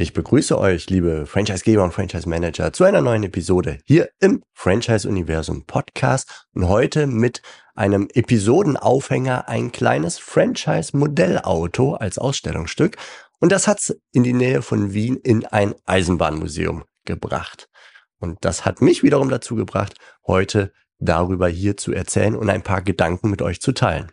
Ich begrüße euch, liebe Franchisegeber und Franchise-Manager, zu einer neuen Episode hier im Franchise-Universum Podcast und heute mit einem Episodenaufhänger ein kleines Franchise-Modellauto als Ausstellungsstück und das hat's in die Nähe von Wien in ein Eisenbahnmuseum gebracht. Und das hat mich wiederum dazu gebracht, heute darüber hier zu erzählen und ein paar Gedanken mit euch zu teilen.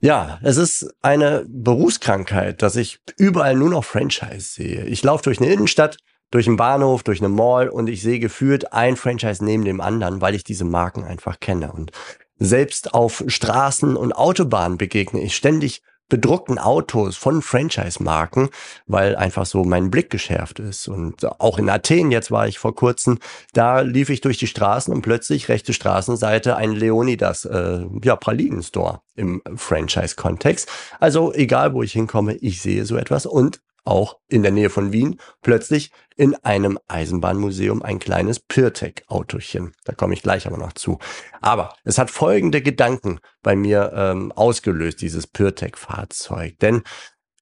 Ja, es ist eine Berufskrankheit, dass ich überall nur noch Franchise sehe. Ich laufe durch eine Innenstadt, durch einen Bahnhof, durch eine Mall und ich sehe gefühlt ein Franchise neben dem anderen, weil ich diese Marken einfach kenne. Und selbst auf Straßen und Autobahnen begegne ich ständig bedruckten Autos von Franchise-Marken, weil einfach so mein Blick geschärft ist. Und auch in Athen, jetzt war ich vor kurzem, da lief ich durch die Straßen und plötzlich rechte Straßenseite ein Leonidas, äh, ja, Pralinen-Store im Franchise-Kontext. Also egal, wo ich hinkomme, ich sehe so etwas und auch in der Nähe von Wien plötzlich in einem Eisenbahnmuseum ein kleines Pirtek-Autochen. Da komme ich gleich aber noch zu. Aber es hat folgende Gedanken bei mir ähm, ausgelöst, dieses Pirtek-Fahrzeug. Denn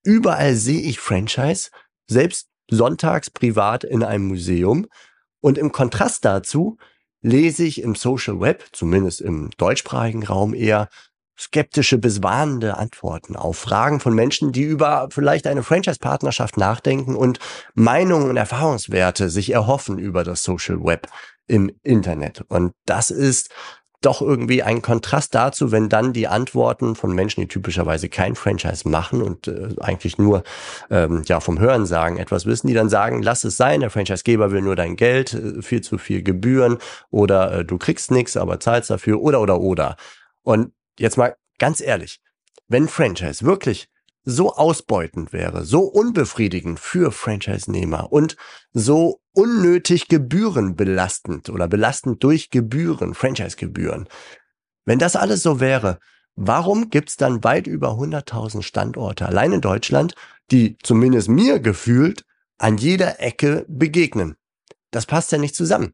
überall sehe ich Franchise, selbst sonntags privat in einem Museum. Und im Kontrast dazu lese ich im Social Web, zumindest im deutschsprachigen Raum eher, skeptische bis warnende Antworten auf Fragen von Menschen, die über vielleicht eine Franchise-Partnerschaft nachdenken und Meinungen und Erfahrungswerte sich erhoffen über das Social Web im Internet. Und das ist doch irgendwie ein Kontrast dazu, wenn dann die Antworten von Menschen, die typischerweise kein Franchise machen und äh, eigentlich nur ähm, ja vom Hören sagen etwas wissen, die dann sagen, lass es sein, der Franchisegeber will nur dein Geld, äh, viel zu viel Gebühren oder äh, du kriegst nichts, aber zahlst dafür oder oder oder. Und jetzt mal ganz ehrlich, wenn Franchise wirklich so ausbeutend wäre, so unbefriedigend für Franchise-Nehmer und so unnötig gebührenbelastend oder belastend durch Gebühren, Franchise-Gebühren, wenn das alles so wäre, warum gibt's dann weit über 100.000 Standorte allein in Deutschland, die zumindest mir gefühlt an jeder Ecke begegnen? Das passt ja nicht zusammen.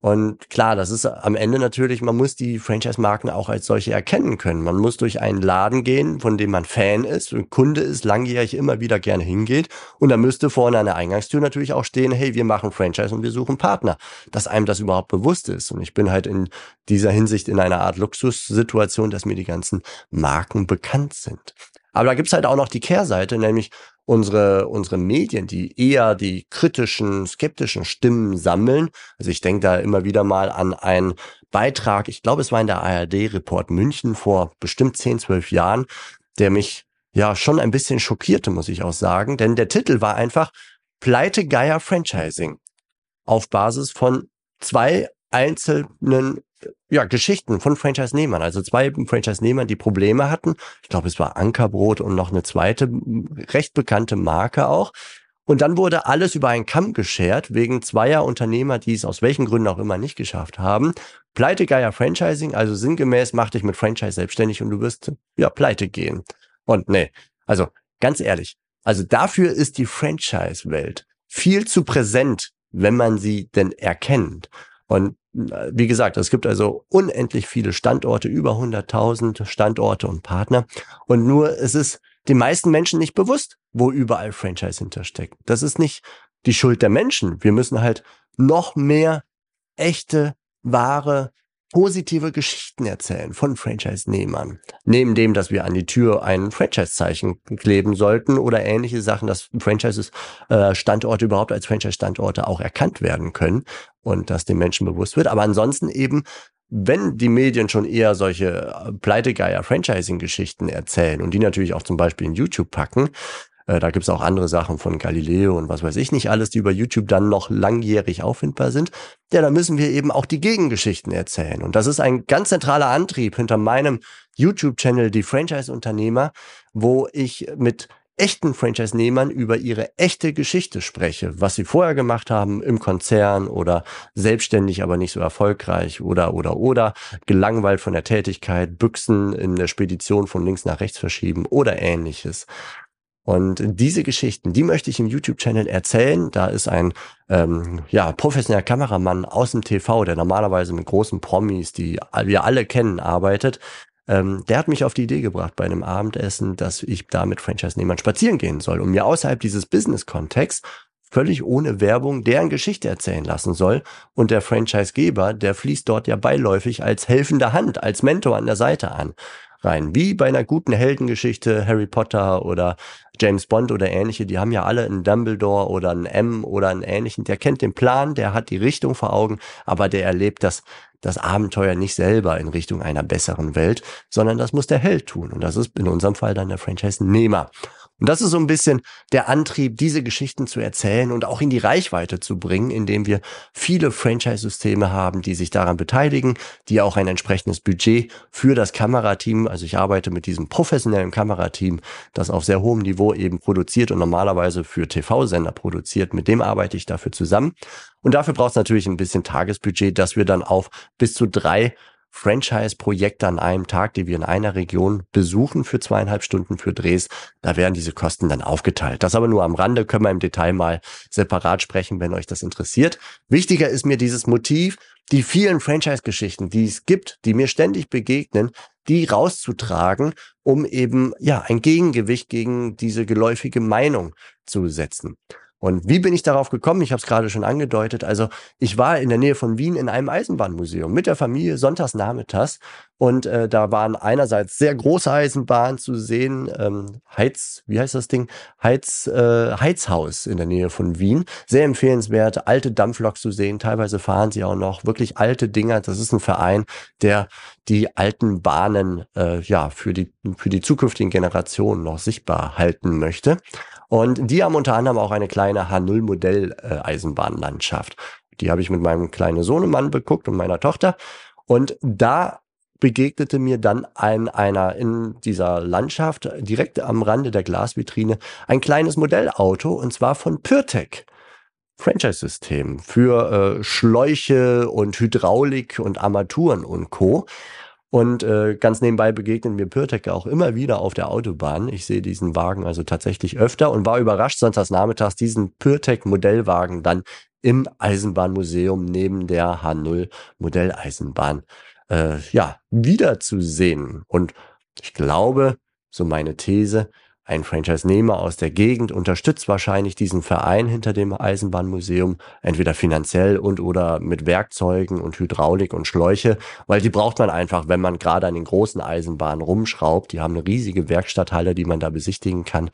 Und klar, das ist am Ende natürlich, man muss die Franchise-Marken auch als solche erkennen können. Man muss durch einen Laden gehen, von dem man Fan ist und Kunde ist, langjährig immer wieder gerne hingeht. Und da müsste vorne an der Eingangstür natürlich auch stehen, hey, wir machen Franchise und wir suchen Partner. Dass einem das überhaupt bewusst ist. Und ich bin halt in dieser Hinsicht in einer Art Luxussituation, dass mir die ganzen Marken bekannt sind. Aber da gibt's halt auch noch die Kehrseite, nämlich unsere, unsere Medien, die eher die kritischen, skeptischen Stimmen sammeln. Also ich denke da immer wieder mal an einen Beitrag, ich glaube, es war in der ARD-Report München vor bestimmt 10, 12 Jahren, der mich ja schon ein bisschen schockierte, muss ich auch sagen. Denn der Titel war einfach Pleite Geier Franchising. Auf Basis von zwei einzelnen ja, Geschichten von Franchise-Nehmern, also zwei Franchise-Nehmern, die Probleme hatten. Ich glaube, es war Ankerbrot und noch eine zweite recht bekannte Marke auch. Und dann wurde alles über einen Kamm geschert, wegen zweier Unternehmer, die es aus welchen Gründen auch immer nicht geschafft haben. Pleitegeier Franchising, also sinngemäß, mach dich mit Franchise selbstständig und du wirst, ja, pleite gehen. Und nee, also ganz ehrlich, also dafür ist die Franchise-Welt viel zu präsent, wenn man sie denn erkennt. Und äh, wie gesagt, es gibt also unendlich viele Standorte, über 100.000 Standorte und Partner. Und nur es ist den meisten Menschen nicht bewusst, wo überall Franchise hintersteckt. Das ist nicht die Schuld der Menschen. Wir müssen halt noch mehr echte, wahre positive Geschichten erzählen von Franchise-Nehmern. Neben dem, dass wir an die Tür ein Franchise-Zeichen kleben sollten oder ähnliche Sachen, dass Franchises-Standorte äh, überhaupt als Franchise-Standorte auch erkannt werden können und dass den Menschen bewusst wird. Aber ansonsten eben wenn die Medien schon eher solche äh, Pleitegeier-Franchising-Geschichten erzählen und die natürlich auch zum Beispiel in YouTube packen, äh, da gibt's auch andere Sachen von Galileo und was weiß ich nicht alles, die über YouTube dann noch langjährig auffindbar sind. Ja, da müssen wir eben auch die Gegengeschichten erzählen. Und das ist ein ganz zentraler Antrieb hinter meinem YouTube-Channel, die Franchise-Unternehmer, wo ich mit echten Franchise-Nehmern über ihre echte Geschichte spreche, was sie vorher gemacht haben im Konzern oder selbstständig, aber nicht so erfolgreich oder, oder, oder, gelangweilt von der Tätigkeit, Büchsen in der Spedition von links nach rechts verschieben oder ähnliches. Und diese Geschichten, die möchte ich im YouTube-Channel erzählen. Da ist ein ähm, ja, professioneller Kameramann aus dem TV, der normalerweise mit großen Promis, die wir alle kennen, arbeitet. Ähm, der hat mich auf die Idee gebracht bei einem Abendessen, dass ich da mit Franchise-Nehmern spazieren gehen soll und mir außerhalb dieses Business-Kontexts völlig ohne Werbung deren Geschichte erzählen lassen soll. Und der Franchise-Geber, der fließt dort ja beiläufig als helfende Hand, als Mentor an der Seite an rein. Wie bei einer guten Heldengeschichte, Harry Potter oder James Bond oder ähnliche, die haben ja alle einen Dumbledore oder einen M oder einen ähnlichen. Der kennt den Plan, der hat die Richtung vor Augen, aber der erlebt das, das Abenteuer nicht selber in Richtung einer besseren Welt, sondern das muss der Held tun. Und das ist in unserem Fall dann der Franchise-Nehmer. Und das ist so ein bisschen der Antrieb, diese Geschichten zu erzählen und auch in die Reichweite zu bringen, indem wir viele Franchise-Systeme haben, die sich daran beteiligen, die auch ein entsprechendes Budget für das Kamerateam, also ich arbeite mit diesem professionellen Kamerateam, das auf sehr hohem Niveau eben produziert und normalerweise für TV-Sender produziert, mit dem arbeite ich dafür zusammen. Und dafür braucht es natürlich ein bisschen Tagesbudget, dass wir dann auf bis zu drei Franchise-Projekte an einem Tag, die wir in einer Region besuchen für zweieinhalb Stunden für Drehs. Da werden diese Kosten dann aufgeteilt. Das aber nur am Rande, können wir im Detail mal separat sprechen, wenn euch das interessiert. Wichtiger ist mir dieses Motiv, die vielen Franchise-Geschichten, die es gibt, die mir ständig begegnen, die rauszutragen, um eben ja ein Gegengewicht gegen diese geläufige Meinung zu setzen. Und wie bin ich darauf gekommen? Ich habe es gerade schon angedeutet. Also ich war in der Nähe von Wien in einem Eisenbahnmuseum mit der Familie sonntags nachmittags und äh, da waren einerseits sehr große Eisenbahnen zu sehen, ähm, Heiz, wie heißt das Ding? Heiz, äh, Heizhaus in der Nähe von Wien. Sehr empfehlenswert, alte Dampfloks zu sehen. Teilweise fahren sie auch noch wirklich alte Dinger. Das ist ein Verein, der die alten Bahnen äh, ja für die für die zukünftigen Generationen noch sichtbar halten möchte. Und die haben unter anderem auch eine kleine H0-Modell-Eisenbahnlandschaft. Die habe ich mit meinem kleinen Sohnemann beguckt und meiner Tochter. Und da begegnete mir dann ein, einer in dieser Landschaft direkt am Rande der Glasvitrine ein kleines Modellauto und zwar von Pyrtec. Franchise-System für äh, Schläuche und Hydraulik und Armaturen und Co. Und äh, ganz nebenbei begegnen mir Pyrtek auch immer wieder auf der Autobahn. Ich sehe diesen Wagen also tatsächlich öfter und war überrascht, sonntags nachmittags diesen Pyrtek Modellwagen dann im Eisenbahnmuseum neben der H0 Modelleisenbahn äh, ja wiederzusehen. Und ich glaube, so meine These, ein Franchise-Nehmer aus der Gegend unterstützt wahrscheinlich diesen Verein hinter dem Eisenbahnmuseum, entweder finanziell und oder mit Werkzeugen und Hydraulik und Schläuche, weil die braucht man einfach, wenn man gerade an den großen Eisenbahnen rumschraubt. Die haben eine riesige Werkstatthalle, die man da besichtigen kann.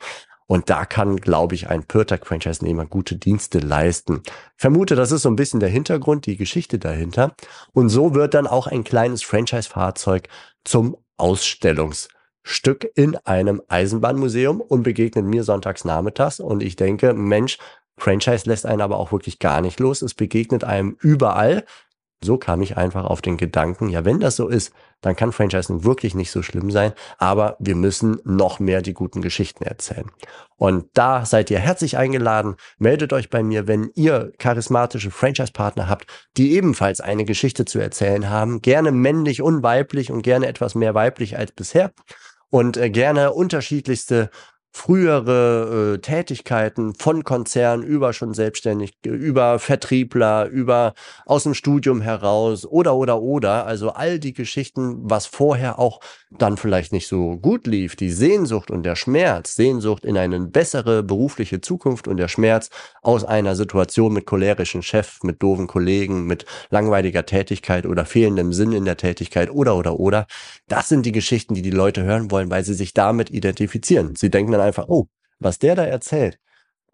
Und da kann, glaube ich, ein Pyrtec-Franchise-Nehmer gute Dienste leisten. Vermute, das ist so ein bisschen der Hintergrund, die Geschichte dahinter. Und so wird dann auch ein kleines Franchise-Fahrzeug zum Ausstellungs- Stück in einem Eisenbahnmuseum und begegnet mir sonntags nachmittags und ich denke, Mensch, Franchise lässt einen aber auch wirklich gar nicht los. Es begegnet einem überall. So kam ich einfach auf den Gedanken, ja, wenn das so ist, dann kann Franchising wirklich nicht so schlimm sein, aber wir müssen noch mehr die guten Geschichten erzählen. Und da seid ihr herzlich eingeladen. Meldet euch bei mir, wenn ihr charismatische Franchise-Partner habt, die ebenfalls eine Geschichte zu erzählen haben. Gerne männlich und weiblich und gerne etwas mehr weiblich als bisher und äh, gerne unterschiedlichste frühere äh, Tätigkeiten von Konzernen über schon selbstständig, über Vertriebler, über aus dem Studium heraus oder oder oder. Also all die Geschichten, was vorher auch dann vielleicht nicht so gut lief, die Sehnsucht und der Schmerz, Sehnsucht in eine bessere berufliche Zukunft und der Schmerz aus einer Situation mit cholerischen Chef, mit doofen Kollegen, mit langweiliger Tätigkeit oder fehlendem Sinn in der Tätigkeit oder oder oder. Das sind die Geschichten, die die Leute hören wollen, weil sie sich damit identifizieren. Sie denken dann einfach, oh, was der da erzählt,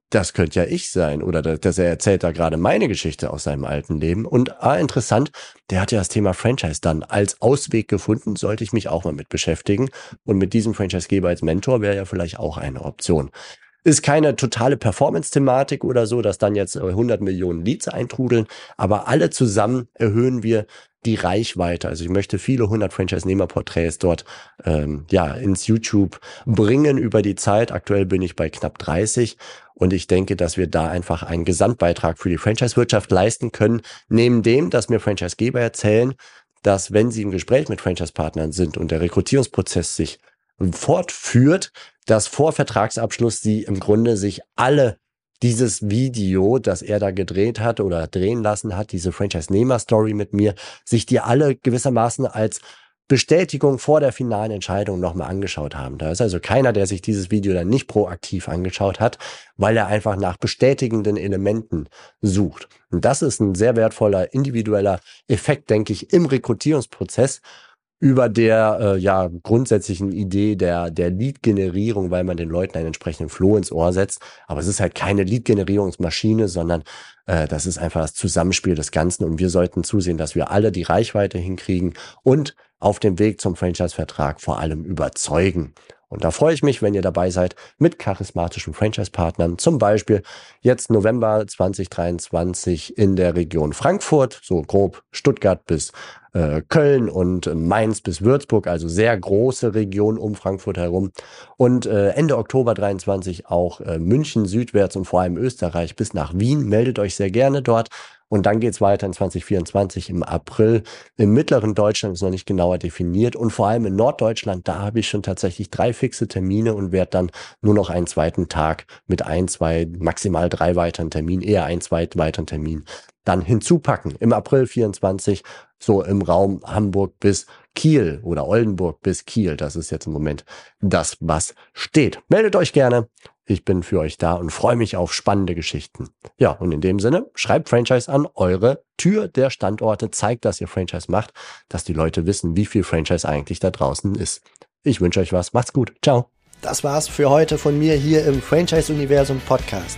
das könnte ja ich sein oder dass er erzählt da gerade meine Geschichte aus seinem alten Leben. Und ah, interessant, der hat ja das Thema Franchise dann als Ausweg gefunden, sollte ich mich auch mal mit beschäftigen. Und mit diesem Franchisegeber als Mentor wäre ja vielleicht auch eine Option. Ist keine totale Performance-Thematik oder so, dass dann jetzt 100 Millionen Leads eintrudeln, aber alle zusammen erhöhen wir die Reichweite. Also ich möchte viele 100 Franchise-Nehmer-Porträts dort ähm, ja ins YouTube bringen über die Zeit. Aktuell bin ich bei knapp 30 und ich denke, dass wir da einfach einen Gesamtbeitrag für die Franchise-Wirtschaft leisten können, neben dem, dass mir Franchise-Geber erzählen, dass wenn sie im Gespräch mit Franchise-Partnern sind und der Rekrutierungsprozess sich fortführt, dass vor Vertragsabschluss sie im Grunde sich alle dieses Video, das er da gedreht hat oder drehen lassen hat, diese Franchise-Nehmer-Story mit mir, sich die alle gewissermaßen als Bestätigung vor der finalen Entscheidung nochmal angeschaut haben. Da ist also keiner, der sich dieses Video dann nicht proaktiv angeschaut hat, weil er einfach nach bestätigenden Elementen sucht. Und das ist ein sehr wertvoller individueller Effekt, denke ich, im Rekrutierungsprozess, über der äh, ja grundsätzlichen Idee der der Lead-Generierung, weil man den Leuten einen entsprechenden Flow ins Ohr setzt. Aber es ist halt keine Lead-Generierungsmaschine, sondern äh, das ist einfach das Zusammenspiel des Ganzen. Und wir sollten zusehen, dass wir alle die Reichweite hinkriegen und auf dem Weg zum Franchise-Vertrag vor allem überzeugen. Und da freue ich mich, wenn ihr dabei seid mit charismatischen Franchise-Partnern. Zum Beispiel jetzt November 2023 in der Region Frankfurt, so grob Stuttgart bis äh, Köln und Mainz bis Würzburg, also sehr große Region um Frankfurt herum. Und äh, Ende Oktober 23 auch äh, München südwärts und vor allem Österreich bis nach Wien. Meldet euch sehr gerne dort. Und dann geht's weiter in 2024 im April. Im mittleren Deutschland ist noch nicht genauer definiert. Und vor allem in Norddeutschland, da habe ich schon tatsächlich drei fixe Termine und werde dann nur noch einen zweiten Tag mit ein, zwei, maximal drei weiteren Terminen, eher ein, zwei weiteren Terminen dann hinzupacken. Im April 24 so im Raum Hamburg bis Kiel oder Oldenburg bis Kiel. Das ist jetzt im Moment das, was steht. Meldet euch gerne. Ich bin für euch da und freue mich auf spannende Geschichten. Ja, und in dem Sinne, schreibt Franchise an eure Tür der Standorte, zeigt, dass ihr Franchise macht, dass die Leute wissen, wie viel Franchise eigentlich da draußen ist. Ich wünsche euch was. Macht's gut. Ciao. Das war's für heute von mir hier im Franchise Universum Podcast.